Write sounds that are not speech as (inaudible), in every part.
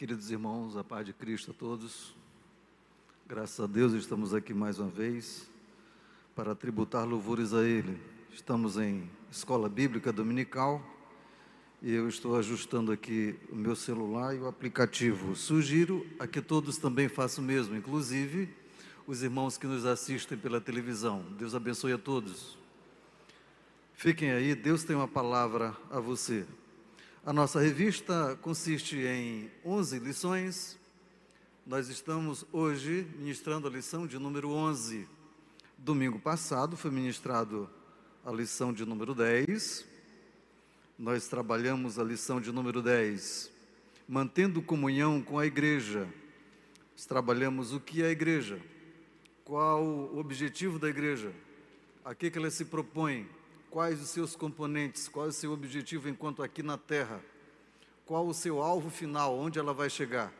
Queridos irmãos, a paz de Cristo a todos. Graças a Deus estamos aqui mais uma vez para tributar louvores a Ele. Estamos em escola bíblica dominical e eu estou ajustando aqui o meu celular e o aplicativo. Sugiro a que todos também façam o mesmo, inclusive os irmãos que nos assistem pela televisão. Deus abençoe a todos. Fiquem aí, Deus tem uma palavra a você. A nossa revista consiste em 11 lições. Nós estamos hoje ministrando a lição de número 11. Domingo passado foi ministrado a lição de número 10. Nós trabalhamos a lição de número 10, mantendo comunhão com a igreja. Nós trabalhamos o que é a igreja, qual o objetivo da igreja, a que, que ela se propõe, quais os seus componentes, qual é o seu objetivo enquanto aqui na Terra, qual o seu alvo final, onde ela vai chegar,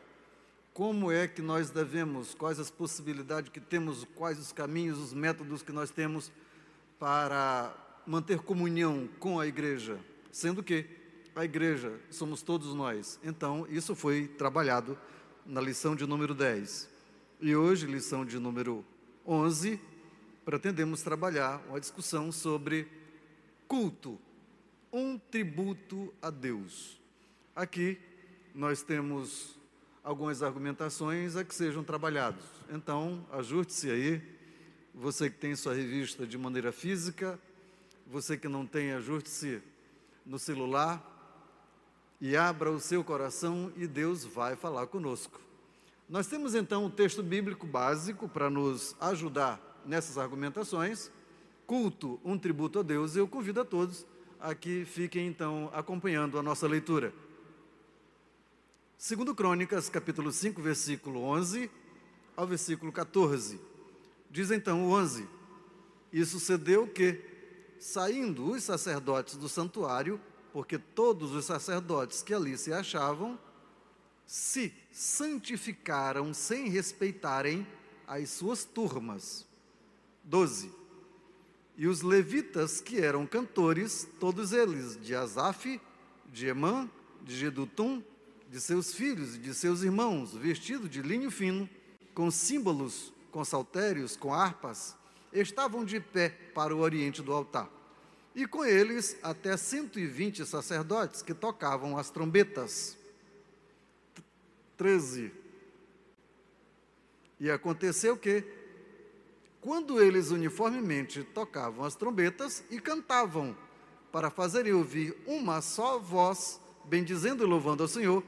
como é que nós devemos, quais as possibilidades que temos, quais os caminhos, os métodos que nós temos para manter comunhão com a igreja, sendo que a igreja somos todos nós. Então, isso foi trabalhado na lição de número 10. E hoje, lição de número 11, pretendemos trabalhar uma discussão sobre culto, um tributo a Deus. Aqui nós temos algumas argumentações a que sejam trabalhados. Então, ajuste-se aí. Você que tem sua revista de maneira física, você que não tem, ajuste-se no celular e abra o seu coração e Deus vai falar conosco. Nós temos então um texto bíblico básico para nos ajudar nessas argumentações culto, um tributo a Deus, eu convido a todos a que fiquem então acompanhando a nossa leitura. Segundo Crônicas, capítulo 5, versículo 11 ao versículo 14. Diz então o 11: E sucedeu que, saindo os sacerdotes do santuário, porque todos os sacerdotes que ali se achavam, se santificaram sem respeitarem as suas turmas. 12. E os levitas, que eram cantores, todos eles, de Asaf, de Emã, de Gedutum, de seus filhos e de seus irmãos, vestidos de linho fino, com símbolos, com saltérios, com harpas, estavam de pé para o oriente do altar. E com eles até 120 sacerdotes que tocavam as trombetas. 13. E aconteceu que, quando eles uniformemente tocavam as trombetas e cantavam, para fazerem ouvir uma só voz, bendizendo e louvando ao Senhor,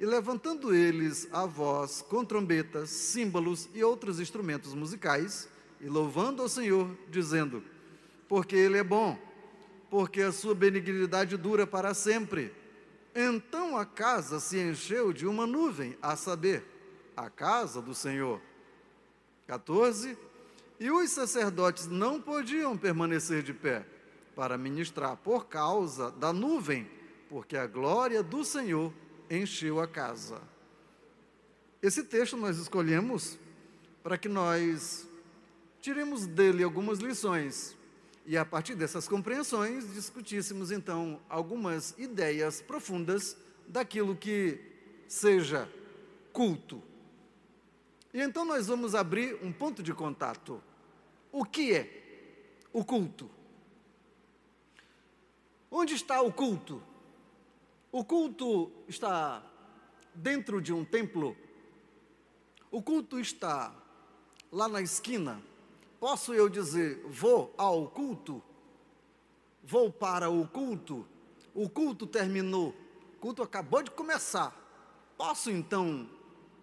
e levantando eles a voz com trombetas, símbolos e outros instrumentos musicais, e louvando ao Senhor, dizendo: Porque Ele é bom, porque a sua benignidade dura para sempre. Então a casa se encheu de uma nuvem, a saber, a casa do Senhor. 14 e os sacerdotes não podiam permanecer de pé para ministrar por causa da nuvem, porque a glória do Senhor encheu a casa. Esse texto nós escolhemos para que nós tiremos dele algumas lições e a partir dessas compreensões discutíssemos então algumas ideias profundas daquilo que seja culto. E então nós vamos abrir um ponto de contato o que é o culto? Onde está o culto? O culto está dentro de um templo? O culto está lá na esquina? Posso eu dizer, vou ao culto? Vou para o culto? O culto terminou, o culto acabou de começar. Posso então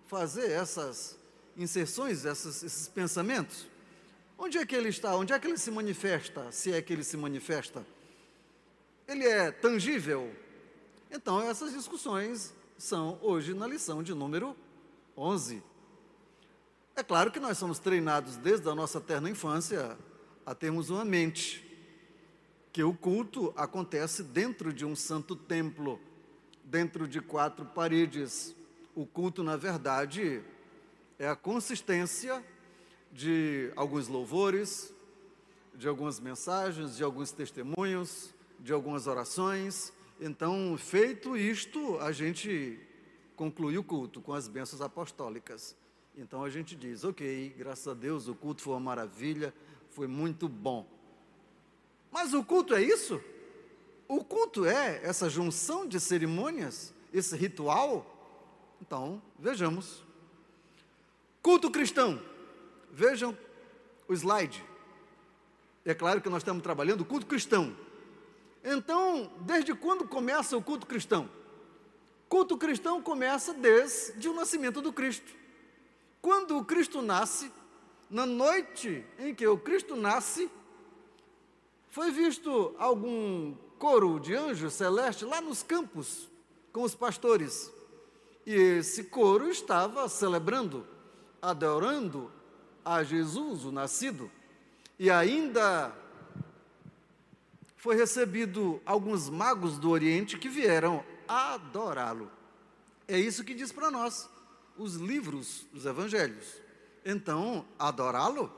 fazer essas inserções, essas, esses pensamentos? Onde é que ele está? Onde é que ele se manifesta? Se é que ele se manifesta? Ele é tangível? Então, essas discussões são hoje na lição de número 11. É claro que nós somos treinados desde a nossa terna infância a termos uma mente, que o culto acontece dentro de um santo templo, dentro de quatro paredes. O culto, na verdade, é a consistência de alguns louvores, de algumas mensagens, de alguns testemunhos, de algumas orações. Então, feito isto, a gente conclui o culto com as bênçãos apostólicas. Então a gente diz, ok, graças a Deus, o culto foi uma maravilha, foi muito bom. Mas o culto é isso? O culto é essa junção de cerimônias, esse ritual? Então, vejamos. Culto cristão. Vejam o slide. É claro que nós estamos trabalhando o culto cristão. Então, desde quando começa o culto cristão? Culto cristão começa desde o nascimento do Cristo. Quando o Cristo nasce, na noite em que o Cristo nasce, foi visto algum coro de anjos celestes lá nos campos com os pastores. E esse coro estava celebrando, adorando a Jesus, o nascido. E ainda foi recebido alguns magos do Oriente que vieram adorá-lo. É isso que diz para nós os livros dos evangelhos. Então, adorá-lo?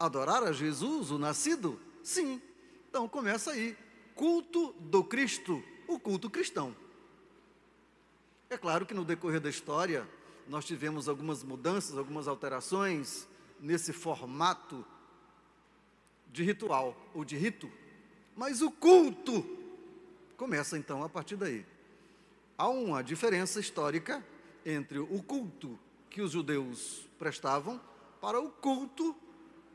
Adorar a Jesus, o nascido? Sim. Então começa aí. Culto do Cristo, o culto cristão. É claro que no decorrer da história nós tivemos algumas mudanças, algumas alterações nesse formato de ritual ou de rito mas o culto começa então a partir daí. Há uma diferença histórica entre o culto que os judeus prestavam para o culto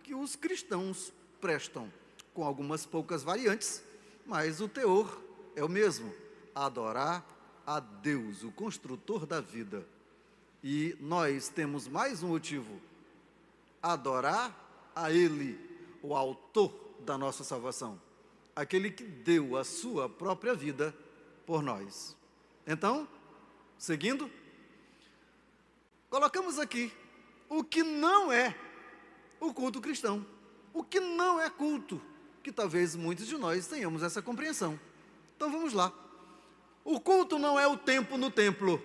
que os cristãos prestam, com algumas poucas variantes, mas o teor é o mesmo: adorar a Deus, o construtor da vida. E nós temos mais um motivo: adorar a Ele, o autor da nossa salvação aquele que deu a sua própria vida por nós. Então, seguindo, colocamos aqui o que não é o culto cristão, o que não é culto, que talvez muitos de nós tenhamos essa compreensão. Então vamos lá. O culto não é o tempo no templo.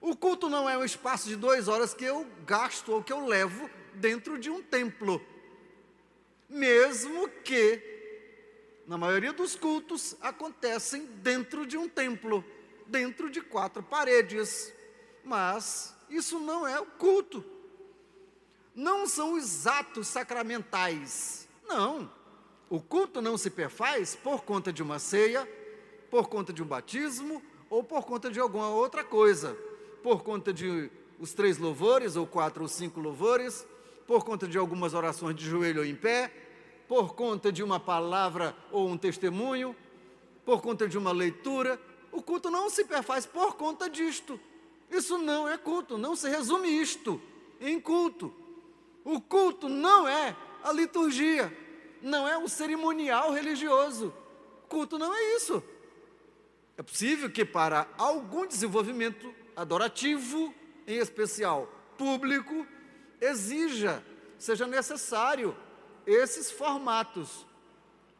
O culto não é o espaço de duas horas que eu gasto ou que eu levo dentro de um templo. Mesmo que na maioria dos cultos, acontecem dentro de um templo, dentro de quatro paredes. Mas isso não é o culto. Não são os atos sacramentais. Não. O culto não se perfaz por conta de uma ceia, por conta de um batismo ou por conta de alguma outra coisa. Por conta de os três louvores, ou quatro ou cinco louvores, por conta de algumas orações de joelho ou em pé, por conta de uma palavra ou um testemunho, por conta de uma leitura. O culto não se perfaz por conta disto. Isso não é culto, não se resume isto em culto. O culto não é a liturgia, não é o cerimonial religioso. Culto não é isso. É possível que para algum desenvolvimento adorativo, em especial público, exija, seja necessário esses formatos.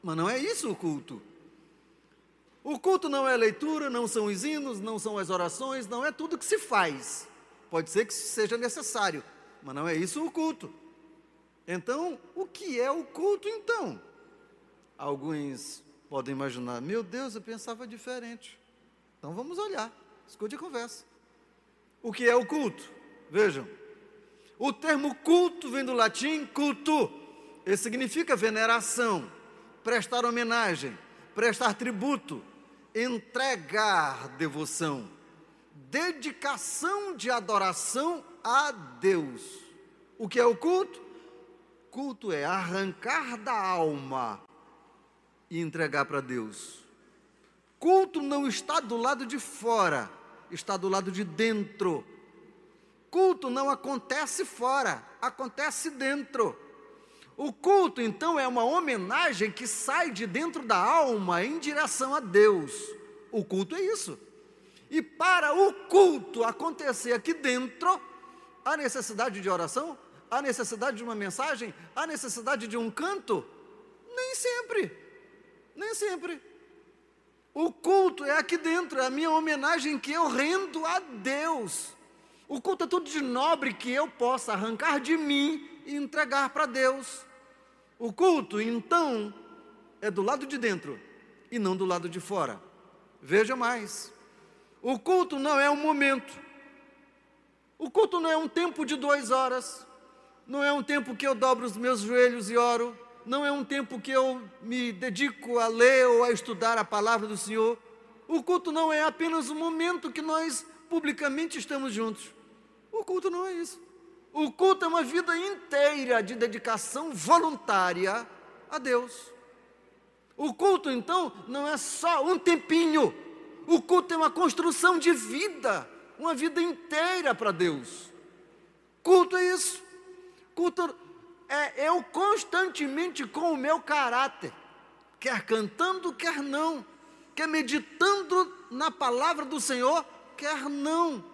Mas não é isso o culto. O culto não é leitura, não são os hinos, não são as orações, não é tudo que se faz. Pode ser que seja necessário, mas não é isso o culto. Então, o que é o culto então? Alguns podem imaginar, meu Deus, eu pensava diferente. Então vamos olhar, escute a conversa. O que é o culto? Vejam, o termo culto vem do latim culto, ele significa veneração, prestar homenagem, prestar tributo, entregar devoção, dedicação de adoração a Deus. O que é o culto? Culto é arrancar da alma e entregar para Deus. Culto não está do lado de fora, está do lado de dentro. Culto não acontece fora, acontece dentro. O culto, então, é uma homenagem que sai de dentro da alma em direção a Deus. O culto é isso. E para o culto acontecer aqui dentro, há necessidade de oração? Há necessidade de uma mensagem? Há necessidade de um canto? Nem sempre. Nem sempre. O culto é aqui dentro, é a minha homenagem que eu rendo a Deus. O culto é tudo de nobre que eu possa arrancar de mim e entregar para Deus. O culto, então, é do lado de dentro e não do lado de fora. Veja mais. O culto não é um momento. O culto não é um tempo de duas horas. Não é um tempo que eu dobro os meus joelhos e oro. Não é um tempo que eu me dedico a ler ou a estudar a palavra do Senhor. O culto não é apenas um momento que nós publicamente estamos juntos. O culto não é isso. O culto é uma vida inteira de dedicação voluntária a Deus. O culto, então, não é só um tempinho. O culto é uma construção de vida, uma vida inteira para Deus. Culto é isso. Culto é eu constantemente com o meu caráter, quer cantando, quer não, quer meditando na palavra do Senhor, quer não.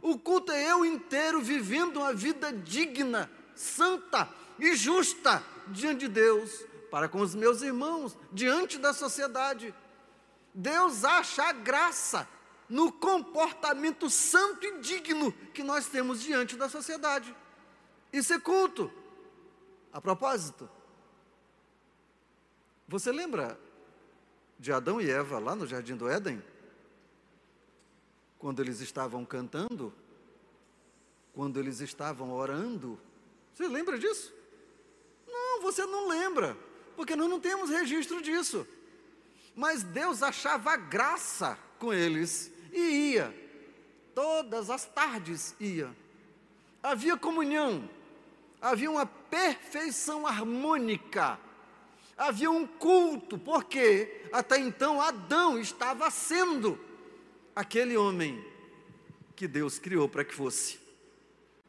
O culto é eu inteiro vivendo uma vida digna, santa e justa diante de Deus para com os meus irmãos, diante da sociedade. Deus acha a graça no comportamento santo e digno que nós temos diante da sociedade. Isso é culto. A propósito, você lembra de Adão e Eva lá no jardim do Éden? Quando eles estavam cantando, quando eles estavam orando. Você lembra disso? Não, você não lembra porque nós não temos registro disso. Mas Deus achava graça com eles e ia, todas as tardes ia. Havia comunhão, havia uma perfeição harmônica, havia um culto, porque até então Adão estava sendo aquele homem que Deus criou para que fosse.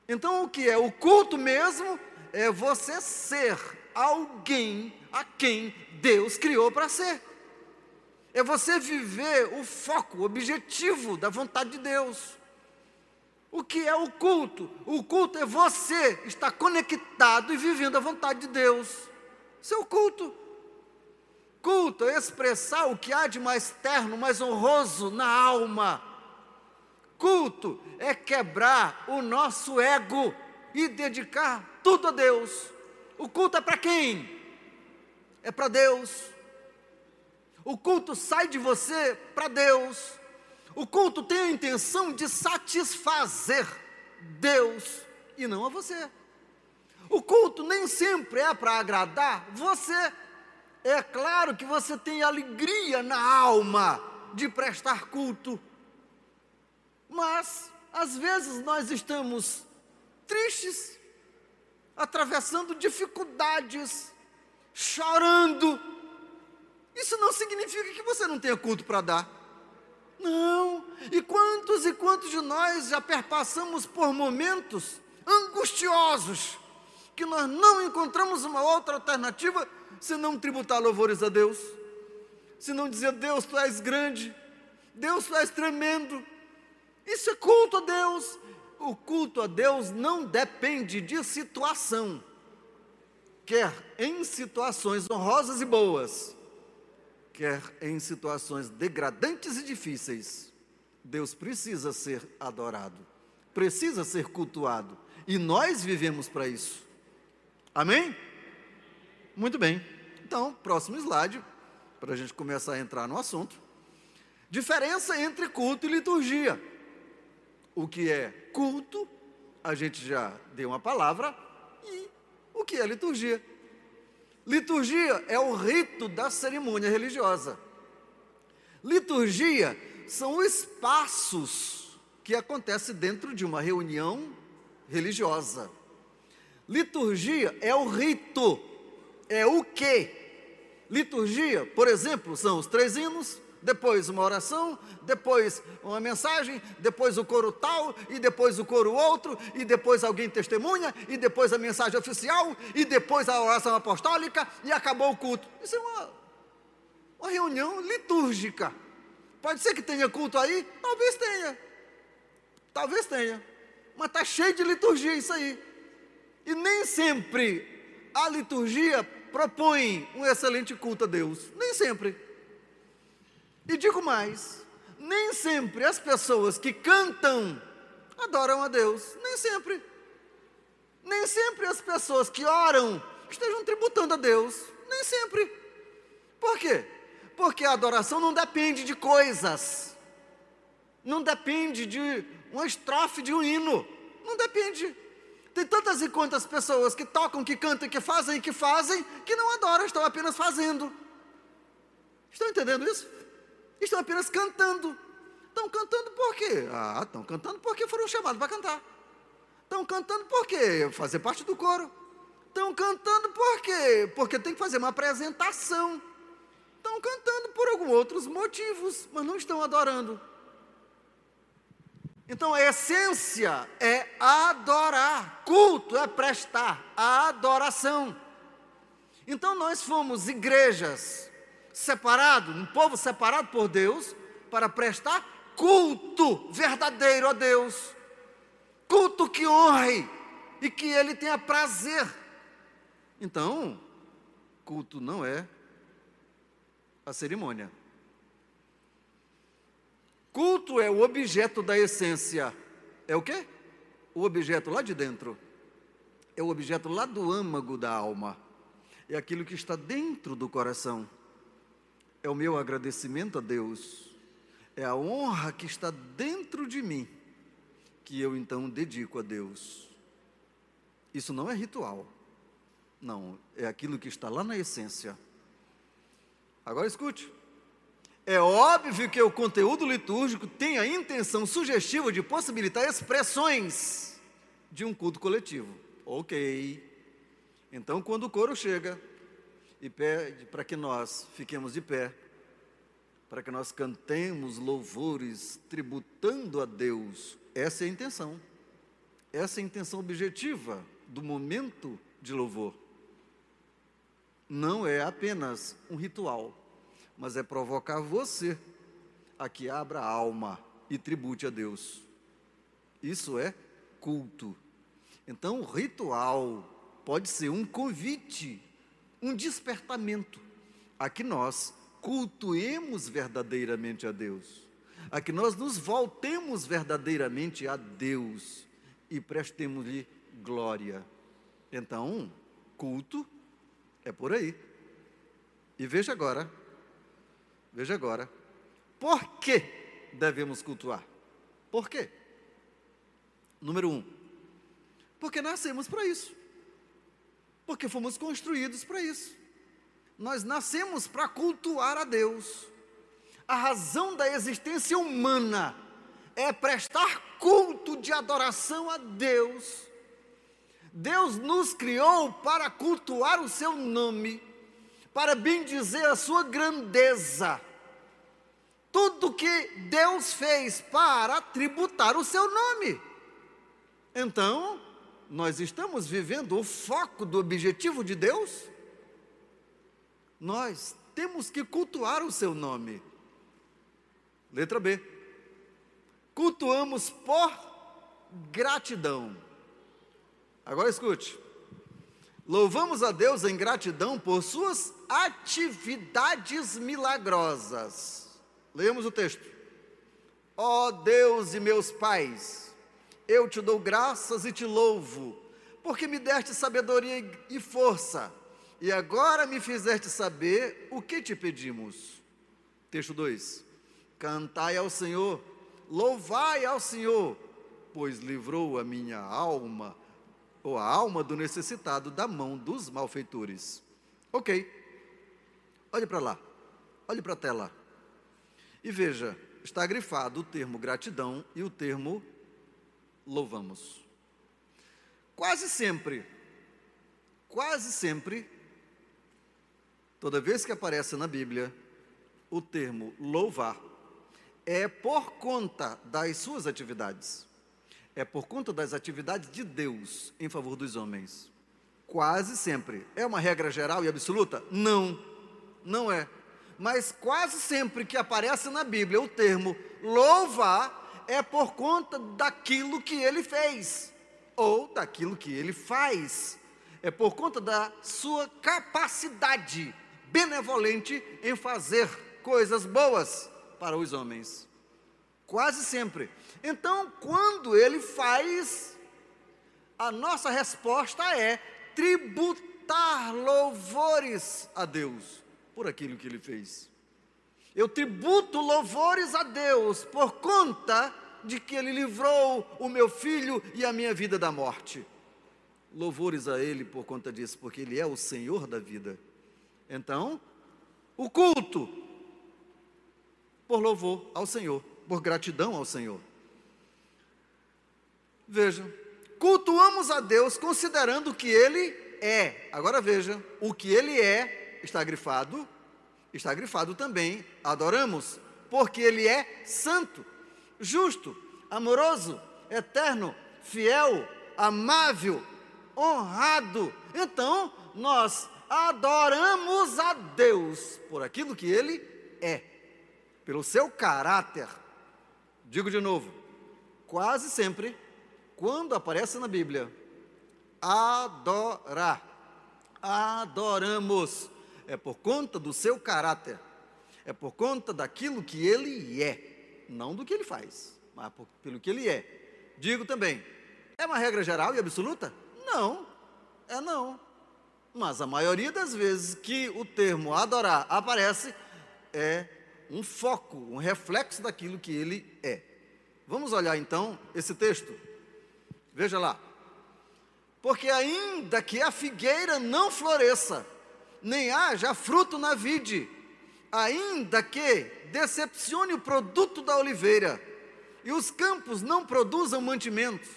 Então, o que é o culto mesmo? É você ser alguém a quem Deus criou para ser. É você viver o foco, o objetivo da vontade de Deus. O que é o culto? O culto é você estar conectado e vivendo a vontade de Deus. Seu é culto. Culto é expressar o que há de mais terno, mais honroso na alma. Culto é quebrar o nosso ego e dedicar tudo a Deus. O culto é para quem? É para Deus. O culto sai de você para Deus. O culto tem a intenção de satisfazer Deus e não a você. O culto nem sempre é para agradar você. É claro que você tem alegria na alma de prestar culto, mas às vezes nós estamos tristes, atravessando dificuldades, chorando. Isso não significa que você não tenha culto para dar. Não. E quantos e quantos de nós já perpassamos por momentos angustiosos que nós não encontramos uma outra alternativa se não tributar louvores a Deus, se não dizer Deus, tu és grande, Deus, tu és tremendo. Isso é culto a Deus, o culto a Deus não depende de situação, quer em situações honrosas e boas, quer em situações degradantes e difíceis. Deus precisa ser adorado, precisa ser cultuado, e nós vivemos para isso. Amém? Muito bem. Então, próximo slide, para a gente começar a entrar no assunto. Diferença entre culto e liturgia. O que é culto, a gente já deu uma palavra, e o que é liturgia? Liturgia é o rito da cerimônia religiosa. Liturgia são espaços que acontecem dentro de uma reunião religiosa. Liturgia é o rito, é o que? Liturgia, por exemplo, são os três hinos, depois uma oração, depois uma mensagem, depois o coro tal, e depois o coro outro, e depois alguém testemunha, e depois a mensagem oficial, e depois a oração apostólica, e acabou o culto. Isso é uma, uma reunião litúrgica. Pode ser que tenha culto aí? Talvez tenha. Talvez tenha. Mas está cheio de liturgia isso aí. E nem sempre a liturgia propõe um excelente culto a Deus. Nem sempre. E digo mais: nem sempre as pessoas que cantam adoram a Deus, nem sempre. Nem sempre as pessoas que oram estejam tributando a Deus, nem sempre. Por quê? Porque a adoração não depende de coisas. Não depende de uma estrofe de um hino. Não depende. Tem tantas e quantas pessoas que tocam, que cantam, que fazem, que fazem, que não adoram, estão apenas fazendo. Estão entendendo isso? Estão apenas cantando. Estão cantando por quê? Ah, estão cantando porque foram chamados para cantar. Estão cantando por quê? Fazer parte do coro. Estão cantando por quê? Porque tem que fazer uma apresentação. Estão cantando por alguns outros motivos, mas não estão adorando. Então a essência é adorar, culto é prestar a adoração. Então nós fomos igrejas separados, um povo separado por Deus, para prestar culto verdadeiro a Deus, culto que honre e que Ele tenha prazer. Então, culto não é a cerimônia. Culto é o objeto da essência. É o quê? O objeto lá de dentro. É o objeto lá do âmago da alma. É aquilo que está dentro do coração. É o meu agradecimento a Deus. É a honra que está dentro de mim, que eu então dedico a Deus. Isso não é ritual. Não, é aquilo que está lá na essência. Agora escute. É óbvio que o conteúdo litúrgico tem a intenção sugestiva de possibilitar expressões de um culto coletivo. Ok. Então, quando o coro chega e pede para que nós fiquemos de pé, para que nós cantemos louvores tributando a Deus, essa é a intenção. Essa é a intenção objetiva do momento de louvor. Não é apenas um ritual mas é provocar você a que abra a alma e tribute a Deus. Isso é culto. Então, o ritual pode ser um convite, um despertamento a que nós cultuemos verdadeiramente a Deus, a que nós nos voltemos verdadeiramente a Deus e prestemos-lhe glória. Então, culto é por aí. E veja agora, Veja agora. Por que devemos cultuar? Por quê? Número um, porque nascemos para isso. Porque fomos construídos para isso. Nós nascemos para cultuar a Deus. A razão da existência humana é prestar culto de adoração a Deus. Deus nos criou para cultuar o seu nome para bendizer a sua grandeza. Tudo que Deus fez para tributar o seu nome. Então, nós estamos vivendo o foco do objetivo de Deus? Nós temos que cultuar o seu nome. Letra B. Cultuamos por gratidão. Agora escute. Louvamos a Deus em gratidão por suas atividades milagrosas. Leemos o texto. Ó oh Deus e meus pais, eu te dou graças e te louvo, porque me deste sabedoria e força, e agora me fizeste saber o que te pedimos. Texto 2: Cantai ao Senhor, louvai ao Senhor, pois livrou a minha alma, ou a alma do necessitado, da mão dos malfeitores. Ok. Olhe para lá, olhe para a tela. E veja, está grifado o termo gratidão e o termo louvamos. Quase sempre, quase sempre, toda vez que aparece na Bíblia o termo louvar, é por conta das suas atividades, é por conta das atividades de Deus em favor dos homens. Quase sempre. É uma regra geral e absoluta? Não não é. Mas quase sempre que aparece na Bíblia o termo louvar é por conta daquilo que ele fez ou daquilo que ele faz. É por conta da sua capacidade benevolente em fazer coisas boas para os homens. Quase sempre. Então, quando ele faz, a nossa resposta é tributar louvores a Deus por aquilo que ele fez. Eu tributo louvores a Deus por conta de que Ele livrou o meu filho e a minha vida da morte. Louvores a Ele por conta disso, porque Ele é o Senhor da vida. Então, o culto por louvor ao Senhor, por gratidão ao Senhor. Veja, cultuamos a Deus considerando que Ele é. Agora veja, o que Ele é está grifado, está grifado também, adoramos, porque Ele é santo, justo, amoroso, eterno, fiel, amável, honrado. Então, nós adoramos a Deus por aquilo que Ele é, pelo seu caráter. Digo de novo, quase sempre quando aparece na Bíblia, adorar, adoramos, é por conta do seu caráter, é por conta daquilo que ele é, não do que ele faz, mas por, pelo que ele é. Digo também, é uma regra geral e absoluta? Não, é não. Mas a maioria das vezes que o termo adorar aparece, é um foco, um reflexo daquilo que ele é. Vamos olhar então esse texto. Veja lá. Porque ainda que a figueira não floresça, nem haja fruto na vide, ainda que decepcione o produto da oliveira, e os campos não produzam mantimentos,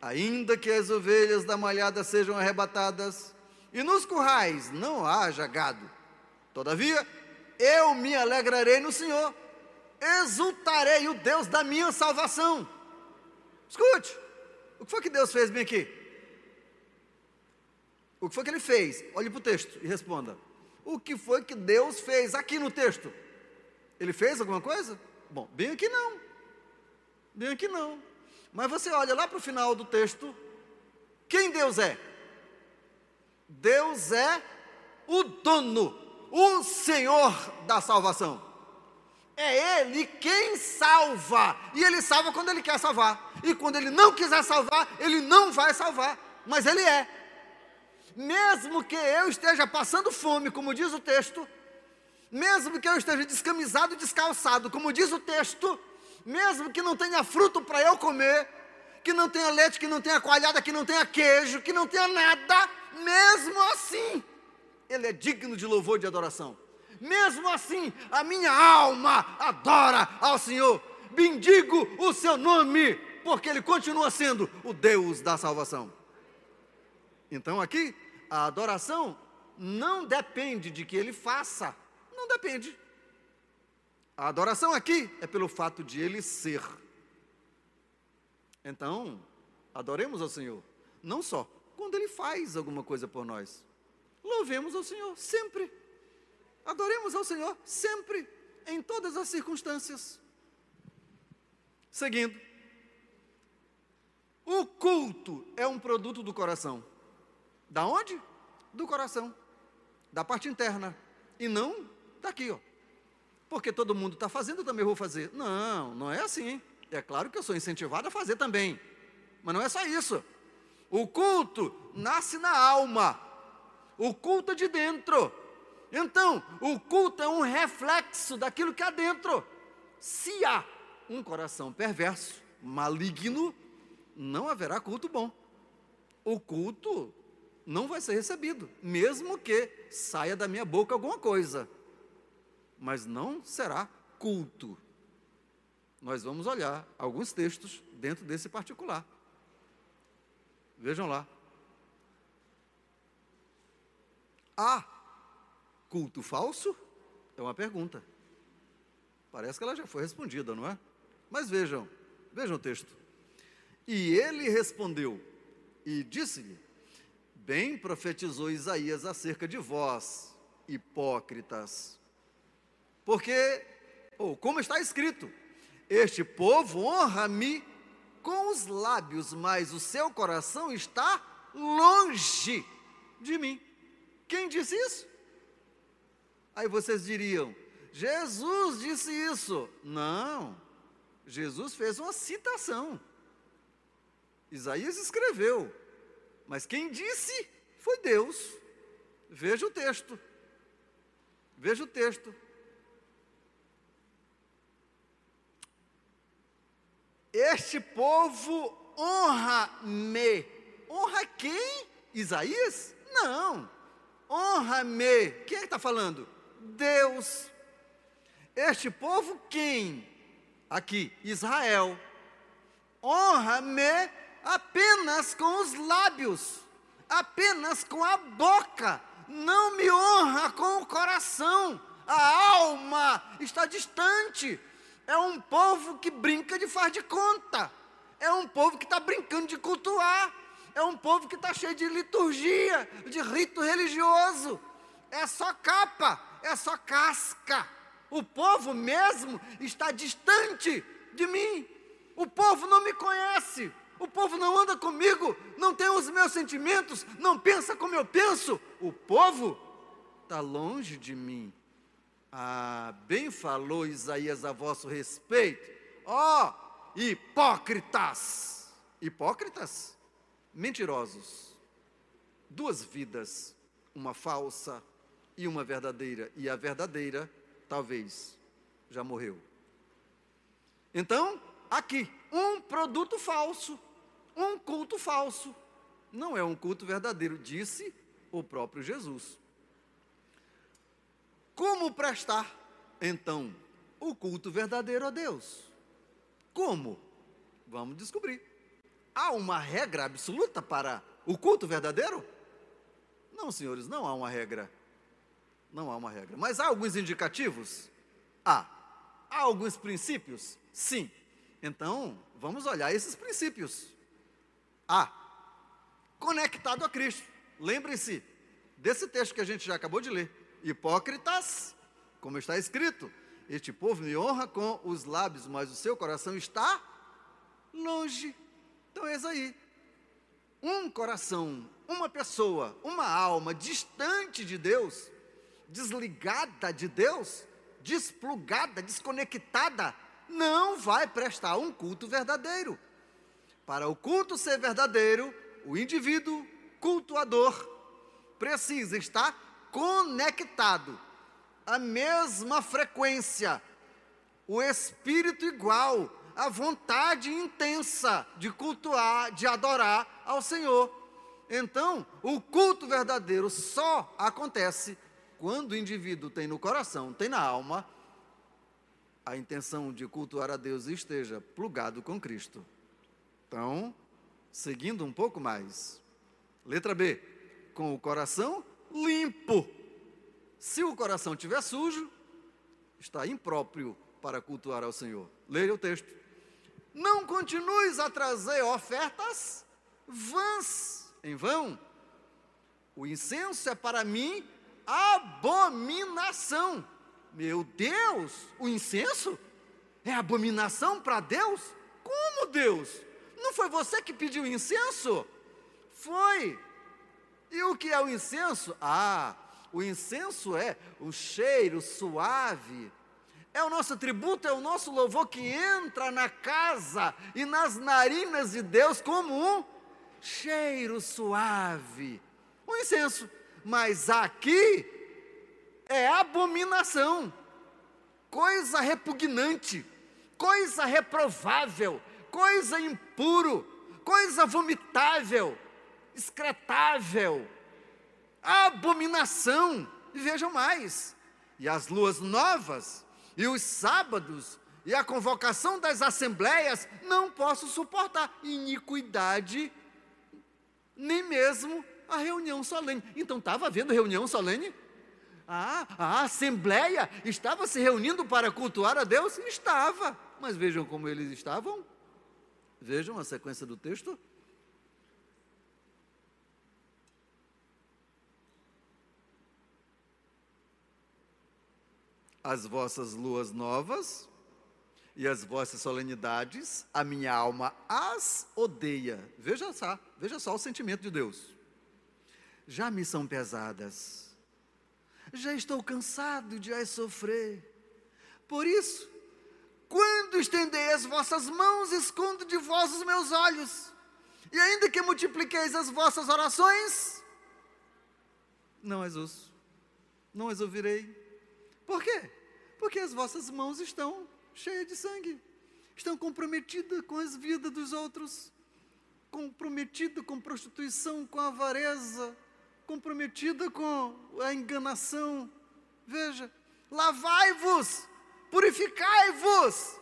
ainda que as ovelhas da malhada sejam arrebatadas, e nos currais não haja gado. Todavia, eu me alegrarei no Senhor, exultarei o Deus da minha salvação. Escute, o que foi que Deus fez bem aqui? O que foi que ele fez? Olhe para o texto e responda. O que foi que Deus fez aqui no texto? Ele fez alguma coisa? Bom, bem aqui não. Bem aqui não. Mas você olha lá para o final do texto. Quem Deus é? Deus é o dono, o Senhor da salvação. É Ele quem salva. E Ele salva quando Ele quer salvar. E quando Ele não quiser salvar, Ele não vai salvar. Mas Ele é. Mesmo que eu esteja passando fome, como diz o texto, mesmo que eu esteja descamisado e descalçado, como diz o texto, mesmo que não tenha fruto para eu comer, que não tenha leite, que não tenha coalhada, que não tenha queijo, que não tenha nada, mesmo assim, Ele é digno de louvor e de adoração. Mesmo assim, a minha alma adora ao Senhor. Bendigo o seu nome, porque ele continua sendo o Deus da salvação. Então aqui, a adoração não depende de que ele faça, não depende. A adoração aqui é pelo fato de ele ser. Então, adoremos ao Senhor, não só quando ele faz alguma coisa por nós. Louvemos ao Senhor sempre. Adoremos ao Senhor sempre, em todas as circunstâncias. Seguindo. O culto é um produto do coração. Da onde? Do coração. Da parte interna. E não daqui, ó. Porque todo mundo está fazendo, eu também vou fazer. Não, não é assim. É claro que eu sou incentivado a fazer também. Mas não é só isso. O culto nasce na alma. O culto é de dentro. Então, o culto é um reflexo daquilo que há dentro. Se há um coração perverso, maligno, não haverá culto bom. O culto não vai ser recebido, mesmo que saia da minha boca alguma coisa. Mas não será culto. Nós vamos olhar alguns textos dentro desse particular. Vejam lá. Há Culto falso? É uma pergunta. Parece que ela já foi respondida, não é? Mas vejam, vejam o texto. E ele respondeu e disse-lhe: Bem profetizou Isaías acerca de vós, hipócritas. Porque, ou como está escrito, este povo honra-me com os lábios, mas o seu coração está longe de mim. Quem disse isso? Aí vocês diriam: Jesus disse isso. Não, Jesus fez uma citação. Isaías escreveu, mas quem disse foi Deus. Veja o texto. Veja o texto. Este povo honra-me. Honra quem? Isaías? Não. Honra-me. Quem é que está falando? Deus. Este povo quem? Aqui, Israel. Honra-me apenas com os lábios, apenas com a boca. Não me honra com o coração. A alma está distante. É um povo que brinca de faz de conta. É um povo que está brincando de cultuar. É um povo que está cheio de liturgia, de rito religioso. É só capa, é só casca. O povo mesmo está distante de mim. O povo não me conhece. O povo não anda comigo, não tem os meus sentimentos, não pensa como eu penso. O povo está longe de mim. Ah, bem falou Isaías a vosso respeito. Ó, oh, hipócritas! Hipócritas? Mentirosos. Duas vidas, uma falsa e uma verdadeira. E a verdadeira, talvez, já morreu. Então, aqui, um produto falso um culto falso. Não é um culto verdadeiro, disse o próprio Jesus. Como prestar, então, o culto verdadeiro a Deus? Como? Vamos descobrir. Há uma regra absoluta para o culto verdadeiro? Não, senhores, não há uma regra. Não há uma regra. Mas há alguns indicativos? Há. Há alguns princípios? Sim. Então, vamos olhar esses princípios. A. Conectado a Cristo. Lembre-se desse texto que a gente já acabou de ler. Hipócritas, como está escrito, este povo me honra com os lábios, mas o seu coração está longe. Então, eis aí. Um coração, uma pessoa, uma alma distante de Deus, desligada de Deus, desplugada, desconectada, não vai prestar um culto verdadeiro. Para o culto ser verdadeiro, o indivíduo cultuador precisa estar conectado à mesma frequência, o espírito igual, a vontade intensa de cultuar, de adorar ao Senhor. Então, o culto verdadeiro só acontece quando o indivíduo tem no coração, tem na alma, a intenção de cultuar a Deus e esteja plugado com Cristo. Então, seguindo um pouco mais. Letra B. Com o coração limpo. Se o coração estiver sujo, está impróprio para cultuar ao Senhor. Leia o texto. Não continues a trazer ofertas vãs, em vão. O incenso é para mim abominação. Meu Deus, o incenso é abominação para Deus? Como Deus? Não foi você que pediu incenso? Foi. E o que é o incenso? Ah, o incenso é o cheiro suave. É o nosso tributo, é o nosso louvor que entra na casa e nas narinas de Deus como um cheiro suave. O incenso. Mas aqui é abominação, coisa repugnante, coisa reprovável, coisa impuro, coisa vomitável, excretável, abominação. E vejam mais: e as luas novas, e os sábados, e a convocação das assembleias, não posso suportar iniquidade, nem mesmo a reunião solene. Então estava havendo reunião solene? Ah, a assembleia estava se reunindo para cultuar a Deus? Estava. Mas vejam como eles estavam Vejam a sequência do texto. As vossas luas novas e as vossas solenidades, a minha alma as odeia. Veja só, veja só o sentimento de Deus. Já me são pesadas. Já estou cansado de as sofrer. Por isso, quando estendei as vossas mãos, escondo de vós os meus olhos. E ainda que multipliqueis as vossas orações, não as ouço, não as ouvirei. Por quê? Porque as vossas mãos estão cheias de sangue, estão comprometidas com as vidas dos outros, comprometidas com prostituição, com avareza, comprometida com a enganação. Veja, lavai-vos, purificai-vos,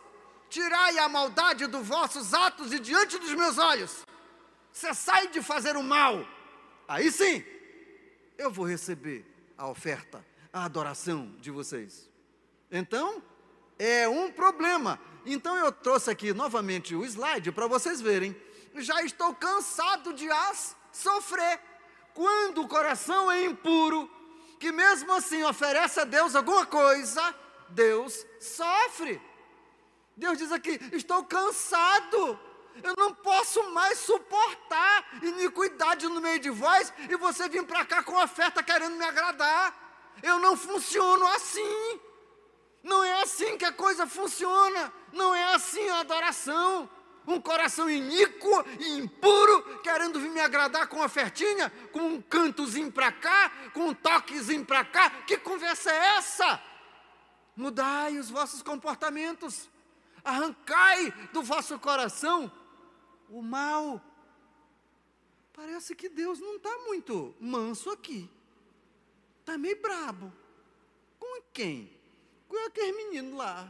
tirai a maldade dos vossos atos e diante dos meus olhos. Cessai de fazer o mal. Aí sim, eu vou receber a oferta, a adoração de vocês. Então, é um problema. Então eu trouxe aqui novamente o slide para vocês verem. Já estou cansado de as sofrer. Quando o coração é impuro, que mesmo assim oferece a Deus alguma coisa, Deus sofre. Deus diz aqui: estou cansado, eu não posso mais suportar iniquidade no meio de vós e você vir para cá com oferta querendo me agradar. Eu não funciono assim. Não é assim que a coisa funciona. Não é assim a adoração. Um coração iníquo e impuro, querendo vir me agradar com ofertinha, com um cantozinho para cá, com um toquezinho para cá. Que conversa é essa? Mudai os vossos comportamentos. Arrancai do vosso coração o mal. Parece que Deus não está muito manso aqui. Está meio brabo. Com quem? Com aquele menino lá,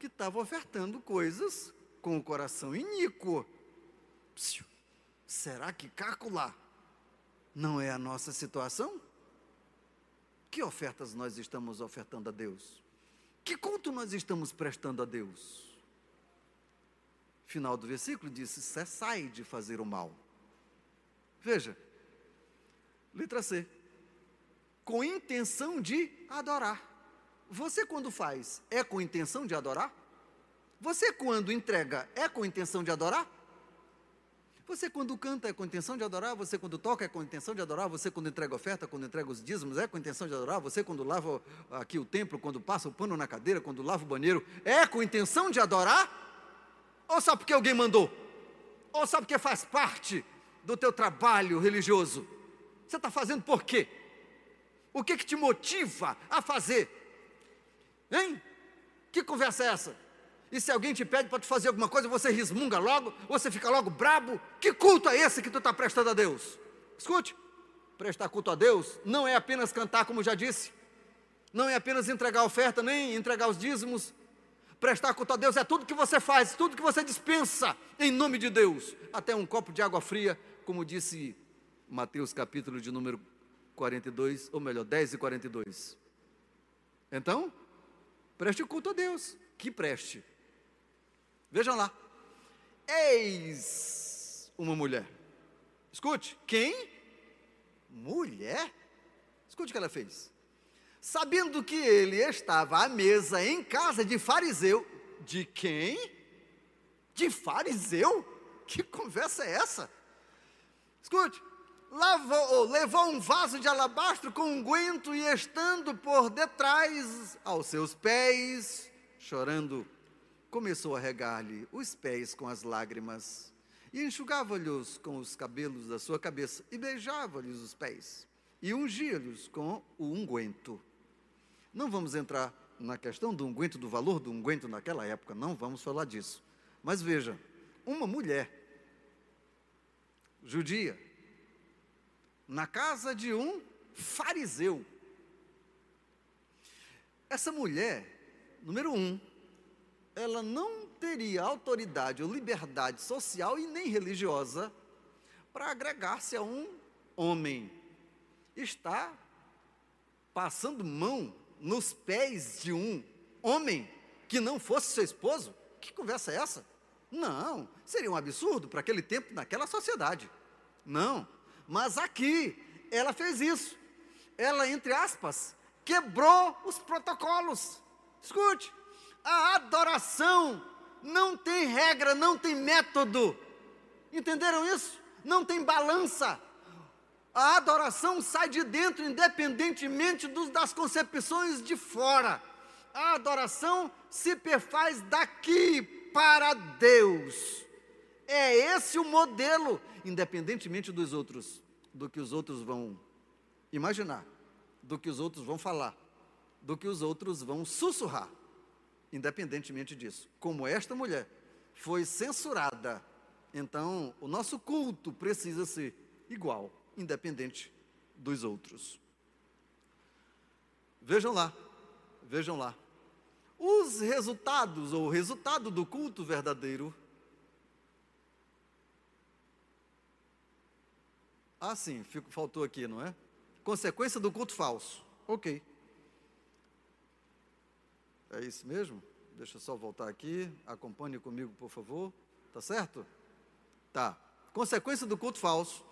que estava ofertando coisas com o coração iníquo. Psiu, será que calcular não é a nossa situação? Que ofertas nós estamos ofertando a Deus? Que culto nós estamos prestando a Deus? Final do versículo disse: cessai de fazer o mal. Veja, letra C. Com intenção de adorar. Você, quando faz, é com intenção de adorar? Você, quando entrega, é com intenção de adorar? Você, quando canta, é com intenção de adorar? Você, quando toca, é com intenção de adorar? Você, quando entrega oferta, quando entrega os dízimos, é com intenção de adorar? Você, quando lava aqui o templo, quando passa o pano na cadeira, quando lava o banheiro, é com intenção de adorar? Ou só porque alguém mandou? Ou só porque faz parte do teu trabalho religioso? Você está fazendo por quê? O que, que te motiva a fazer? Hein? Que conversa é essa? E se alguém te pede para te fazer alguma coisa, você resmunga logo, você fica logo brabo. Que culto é esse que tu está prestando a Deus? Escute, prestar culto a Deus não é apenas cantar, como já disse, não é apenas entregar oferta, nem entregar os dízimos. Prestar culto a Deus é tudo que você faz, tudo que você dispensa em nome de Deus, até um copo de água fria, como disse Mateus capítulo de número 42, ou melhor, 10 e 42. Então, Preste culto a Deus, que preste. Vejam lá. Eis uma mulher. Escute, quem? Mulher? Escute o que ela fez. Sabendo que ele estava à mesa em casa de fariseu, de quem? De fariseu? Que conversa é essa? Escute, lavou, levou um vaso de alabastro com unguento e estando por detrás aos seus pés, chorando, começou a regar-lhe os pés com as lágrimas e enxugava-lhes com os cabelos da sua cabeça e beijava-lhes os pés e ungia-lhes com o unguento. Não vamos entrar na questão do unguento, do valor do unguento naquela época, não vamos falar disso. Mas veja, uma mulher judia, na casa de um fariseu. Essa mulher, número um, ela não teria autoridade ou liberdade social e nem religiosa para agregar-se a um homem. Está passando mão nos pés de um homem que não fosse seu esposo? Que conversa é essa? Não, seria um absurdo para aquele tempo, naquela sociedade. Não, mas aqui, ela fez isso. Ela, entre aspas, quebrou os protocolos. Escute, a adoração não tem regra, não tem método. Entenderam isso? Não tem balança. A adoração sai de dentro, independentemente dos, das concepções de fora. A adoração se perfaz daqui para Deus. É esse o modelo independentemente dos outros, do que os outros vão imaginar, do que os outros vão falar, do que os outros vão sussurrar, independentemente disso. Como esta mulher, foi censurada. Então, o nosso culto precisa ser igual, independente dos outros. Vejam lá, vejam lá. Os resultados, ou o resultado do culto verdadeiro. Ah, sim, faltou aqui, não é? Consequência do culto falso. Ok. É isso mesmo? Deixa eu só voltar aqui. Acompanhe comigo, por favor. Tá certo? Tá. Consequência do culto falso.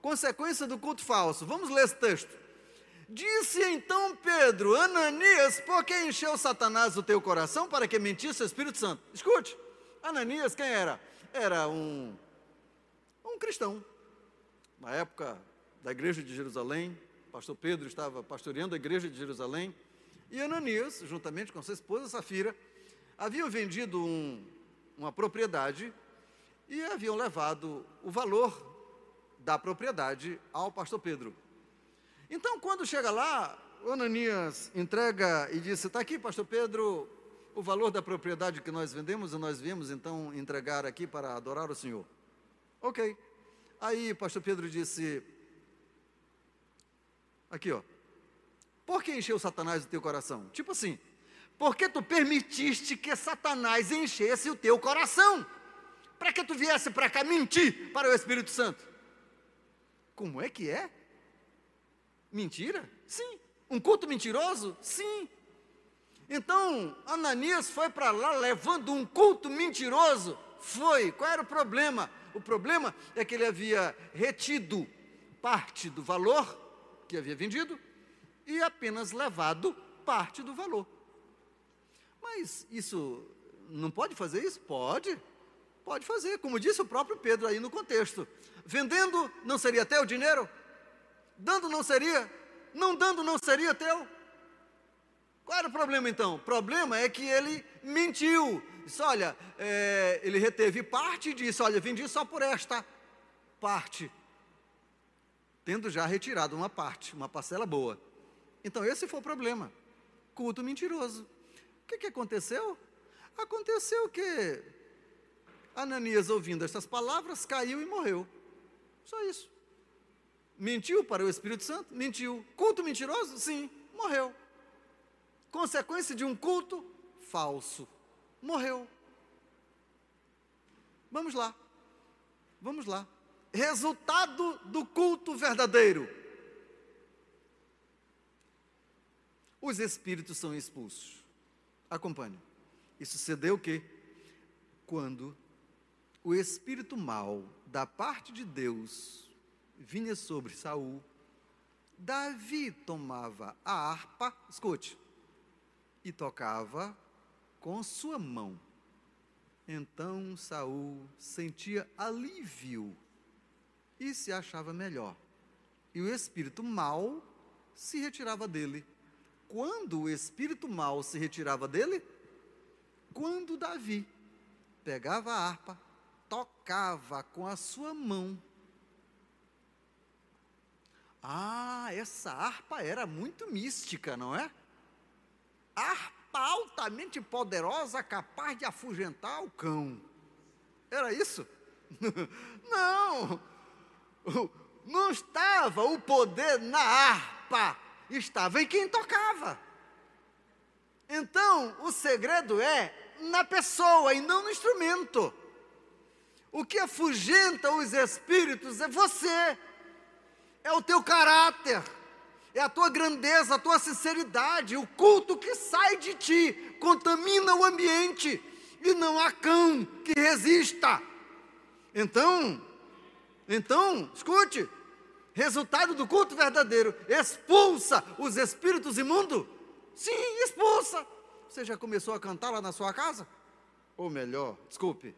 Consequência do culto falso. Vamos ler esse texto. Disse então Pedro, Ananias, por que encheu Satanás o teu coração para que mentisse o Espírito Santo? Escute, Ananias quem era? Era um, um cristão. Na época da igreja de Jerusalém, pastor Pedro estava pastoreando a igreja de Jerusalém, e Ananias, juntamente com sua esposa Safira, haviam vendido um, uma propriedade e haviam levado o valor da propriedade ao pastor Pedro. Então, quando chega lá, Ananias entrega e diz: Está aqui, pastor Pedro, o valor da propriedade que nós vendemos e nós viemos então entregar aqui para adorar o Senhor. Ok. Aí, pastor Pedro disse: Aqui, ó. Por que encheu Satanás o teu coração? Tipo assim, porque tu permitiste que Satanás enchesse o teu coração, para que tu viesse para cá mentir para o Espírito Santo. Como é que é? Mentira? Sim. Um culto mentiroso? Sim. Então, Ananias foi para lá levando um culto mentiroso? Foi. Qual era o problema? O problema é que ele havia retido parte do valor que havia vendido e apenas levado parte do valor. Mas isso não pode fazer isso? Pode. Pode fazer, como disse o próprio Pedro aí no contexto. Vendendo não seria o dinheiro? Dando não seria? Não dando não seria teu? Qual era o problema então? O problema é que ele mentiu. Disse, olha, é, ele reteve parte e disse, olha, vendi só por esta parte. Tendo já retirado uma parte, uma parcela boa. Então esse foi o problema. Culto mentiroso. O que, que aconteceu? Aconteceu que Ananias, ouvindo estas palavras, caiu e morreu. Só isso. Mentiu para o Espírito Santo? Mentiu. Culto mentiroso? Sim, morreu. Consequência de um culto falso. Morreu. Vamos lá. Vamos lá. Resultado do culto verdadeiro. Os espíritos são expulsos. Acompanhe. Isso sucedeu o quê? Quando o espírito mal da parte de Deus vinha sobre Saul, Davi tomava a harpa, escute, e tocava com sua mão. Então Saul sentia alívio e se achava melhor. E o espírito mal se retirava dele. Quando o espírito mal se retirava dele? Quando Davi pegava a harpa, tocava com a sua mão ah, essa harpa era muito mística, não é? Harpa altamente poderosa, capaz de afugentar o cão. Era isso? (laughs) não! (laughs) Não estava o poder na harpa, estava em quem tocava. Então, o segredo é na pessoa e não no instrumento. O que afugenta os espíritos é você é o teu caráter, é a tua grandeza, a tua sinceridade, o culto que sai de ti contamina o ambiente e não há cão que resista. Então, então, escute, resultado do culto verdadeiro, expulsa os espíritos imundos? Sim, expulsa. Você já começou a cantar lá na sua casa? Ou melhor, desculpe,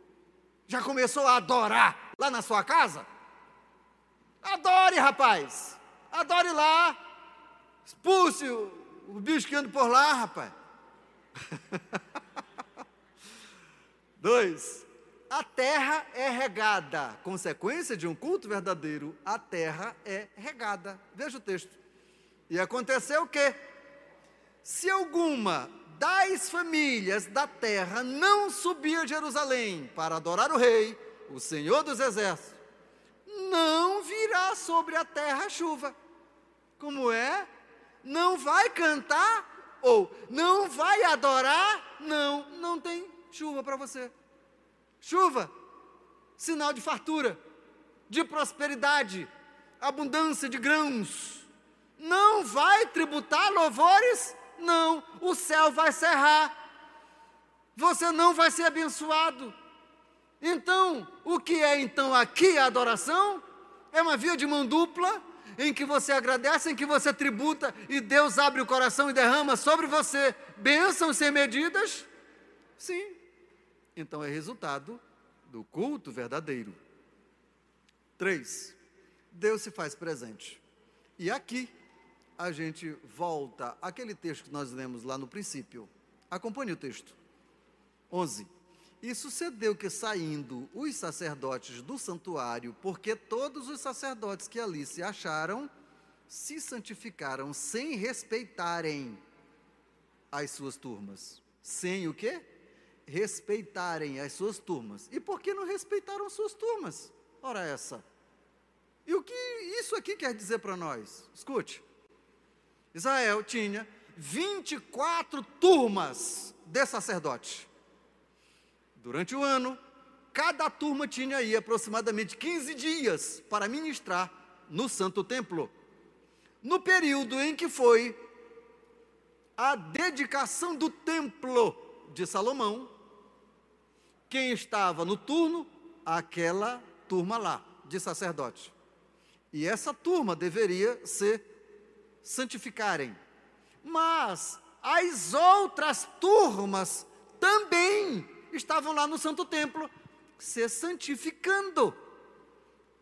já começou a adorar lá na sua casa? Adore, rapaz. Adore lá. Expulse o, o bicho que anda por lá, rapaz. (laughs) Dois. A terra é regada. Consequência de um culto verdadeiro, a terra é regada. Veja o texto. E aconteceu o quê? Se alguma das famílias da terra não subir a Jerusalém para adorar o Rei, o Senhor dos Exércitos, não virá sobre a terra chuva. Como é? Não vai cantar ou não vai adorar? Não, não tem chuva para você. Chuva, sinal de fartura, de prosperidade, abundância de grãos. Não vai tributar louvores? Não, o céu vai cerrar. Você não vai ser abençoado. Então, o que é então aqui a adoração? É uma via de mão dupla, em que você agradece, em que você tributa e Deus abre o coração e derrama sobre você bênçãos sem medidas? Sim. Então é resultado do culto verdadeiro. Três, Deus se faz presente. E aqui a gente volta àquele texto que nós lemos lá no princípio. Acompanhe o texto. 11. E sucedeu que, saindo os sacerdotes do santuário, porque todos os sacerdotes que ali se acharam, se santificaram sem respeitarem as suas turmas. Sem o quê? Respeitarem as suas turmas. E por que não respeitaram suas turmas? Ora, essa. E o que isso aqui quer dizer para nós? Escute. Israel tinha 24 turmas de sacerdotes. Durante o ano, cada turma tinha aí aproximadamente 15 dias para ministrar no Santo Templo. No período em que foi a dedicação do templo de Salomão, quem estava no turno? Aquela turma lá, de sacerdote. E essa turma deveria se santificarem. Mas as outras turmas também estavam lá no Santo Templo se santificando.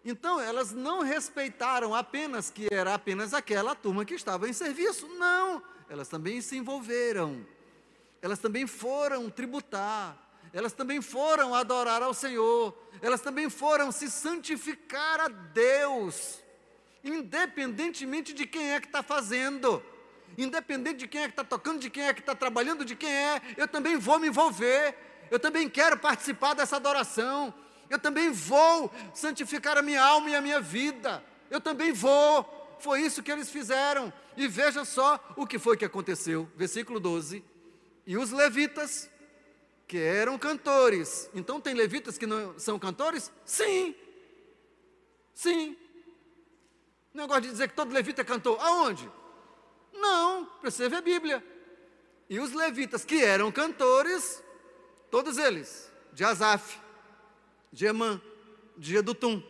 Então, elas não respeitaram apenas que era apenas aquela turma que estava em serviço. Não, elas também se envolveram. Elas também foram tributar. Elas também foram adorar ao Senhor. Elas também foram se santificar a Deus. Independentemente de quem é que está fazendo. Independente de quem é que está tocando, de quem é que está trabalhando, de quem é, eu também vou me envolver eu também quero participar dessa adoração, eu também vou santificar a minha alma e a minha vida, eu também vou. Foi isso que eles fizeram. E veja só o que foi que aconteceu. Versículo 12. E os levitas, que eram cantores. Então tem levitas que não são cantores? Sim. Sim. Negócio de dizer que todo levita é cantor. Aonde? Não, precisa ver a Bíblia. E os levitas que eram cantores Todos eles, de Asaf, de Emã, de Gedutum,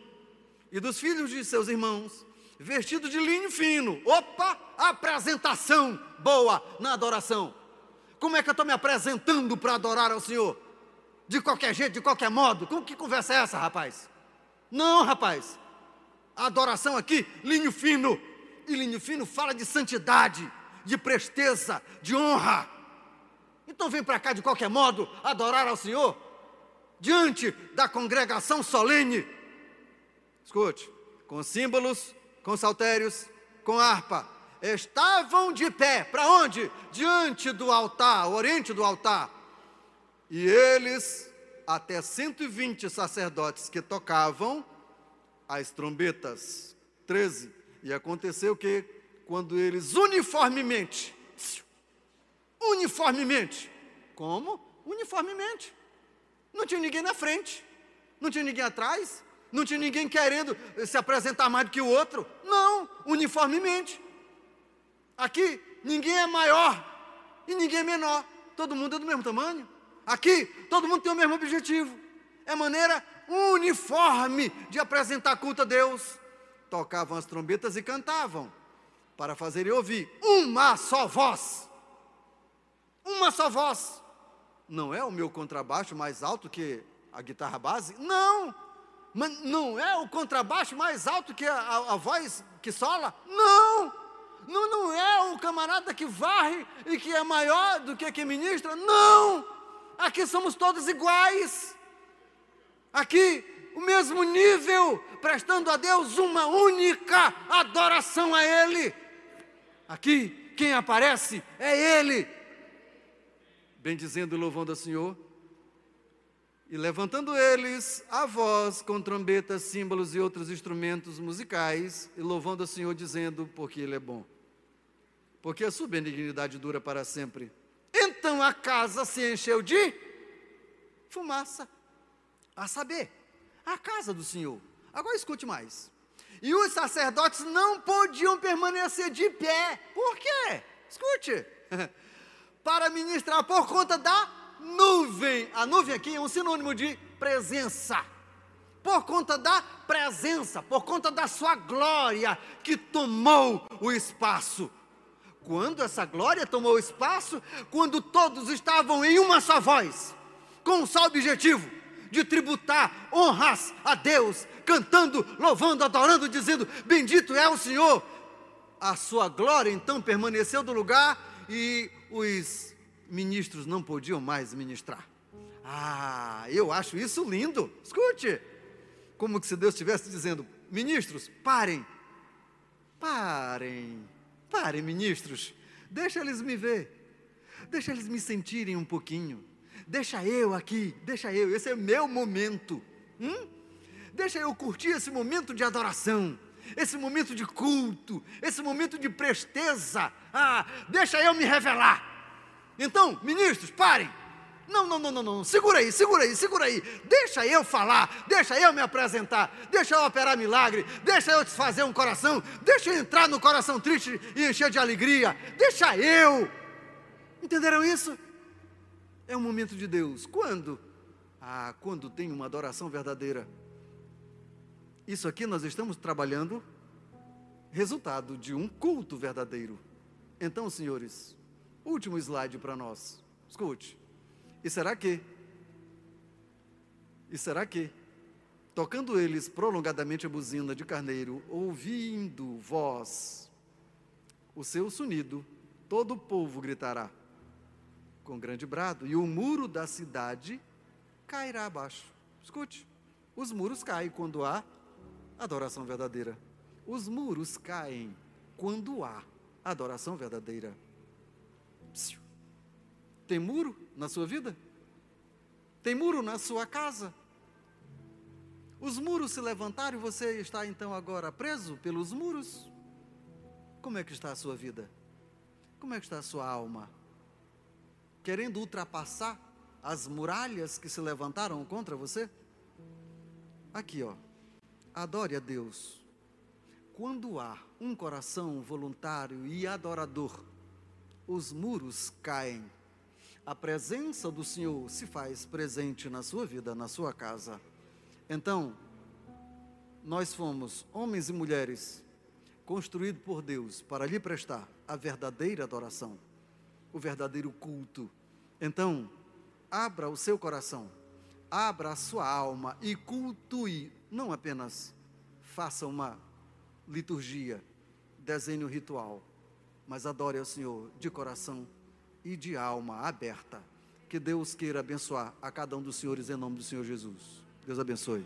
e dos filhos de seus irmãos, vestidos de linho fino. Opa, apresentação boa na adoração. Como é que eu estou me apresentando para adorar ao Senhor? De qualquer jeito, de qualquer modo? Com que conversa é essa, rapaz? Não, rapaz. A adoração aqui, linho fino. E linho fino fala de santidade, de presteza, de honra. Então vem para cá de qualquer modo adorar ao Senhor, diante da congregação solene. Escute, com símbolos, com saltérios, com harpa. Estavam de pé, para onde? Diante do altar, oriente do altar. E eles, até 120 sacerdotes que tocavam as trombetas. 13. E aconteceu que, quando eles uniformemente uniformemente. Como? Uniformemente. Não tinha ninguém na frente, não tinha ninguém atrás, não tinha ninguém querendo se apresentar mais do que o outro. Não, uniformemente. Aqui, ninguém é maior e ninguém é menor. Todo mundo é do mesmo tamanho. Aqui, todo mundo tem o mesmo objetivo. É maneira uniforme de apresentar culto a Deus. Tocavam as trombetas e cantavam, para fazerem ouvir uma só voz uma só voz. Não é o meu contrabaixo mais alto que a guitarra base? Não! Mas não é o contrabaixo mais alto que a, a, a voz que sola? Não! Não! Não é o camarada que varre e que é maior do que quem ministra? Não! Aqui somos todos iguais. Aqui, o mesmo nível, prestando a Deus uma única adoração a Ele. Aqui, quem aparece é Ele, bendizendo e louvando ao Senhor, e levantando eles a voz com trombetas, símbolos e outros instrumentos musicais, e louvando ao Senhor, dizendo: Porque Ele é bom, porque a sua benignidade dura para sempre. Então a casa se encheu de fumaça, a saber, a casa do Senhor. Agora escute mais. E os sacerdotes não podiam permanecer de pé. Por quê? Escute. (laughs) Para ministrar por conta da nuvem. A nuvem aqui é um sinônimo de presença. Por conta da presença, por conta da sua glória que tomou o espaço. Quando essa glória tomou o espaço, quando todos estavam em uma só voz, com um só objetivo, de tributar honras a Deus, cantando, louvando, adorando, dizendo: Bendito é o Senhor. A sua glória então permaneceu do lugar e os ministros não podiam mais ministrar. Ah, eu acho isso lindo. Escute, como se Deus estivesse dizendo: Ministros, parem, parem, parem, ministros, deixa eles me ver, deixa eles me sentirem um pouquinho. Deixa eu aqui, deixa eu, esse é meu momento. Hum? Deixa eu curtir esse momento de adoração, esse momento de culto, esse momento de presteza. Ah, deixa eu me revelar. Então, ministros, parem. Não, não, não, não, não. Segura aí, segura aí, segura aí. Deixa eu falar, deixa eu me apresentar, deixa eu operar milagre, deixa eu desfazer um coração, deixa eu entrar no coração triste e encher de alegria. Deixa eu. Entenderam isso? é um momento de Deus. Quando? Ah, quando tem uma adoração verdadeira. Isso aqui nós estamos trabalhando resultado de um culto verdadeiro. Então, senhores, último slide para nós. Escute. E será que? E será que? Tocando eles prolongadamente a buzina de carneiro, ouvindo voz, o seu sonido, todo o povo gritará com grande brado, e o muro da cidade cairá abaixo. Escute, os muros caem quando há adoração verdadeira. Os muros caem quando há adoração verdadeira. Tem muro na sua vida? Tem muro na sua casa? Os muros se levantaram e você está então agora preso pelos muros? Como é que está a sua vida? Como é que está a sua alma? querendo ultrapassar as muralhas que se levantaram contra você? Aqui, ó. Adore a Deus. Quando há um coração voluntário e adorador, os muros caem. A presença do Senhor se faz presente na sua vida, na sua casa. Então, nós fomos homens e mulheres construídos por Deus para lhe prestar a verdadeira adoração, o verdadeiro culto, então, abra o seu coração, abra a sua alma e cultue, não apenas faça uma liturgia, desenhe um ritual, mas adore ao Senhor de coração e de alma aberta. Que Deus queira abençoar a cada um dos senhores em nome do Senhor Jesus. Deus abençoe.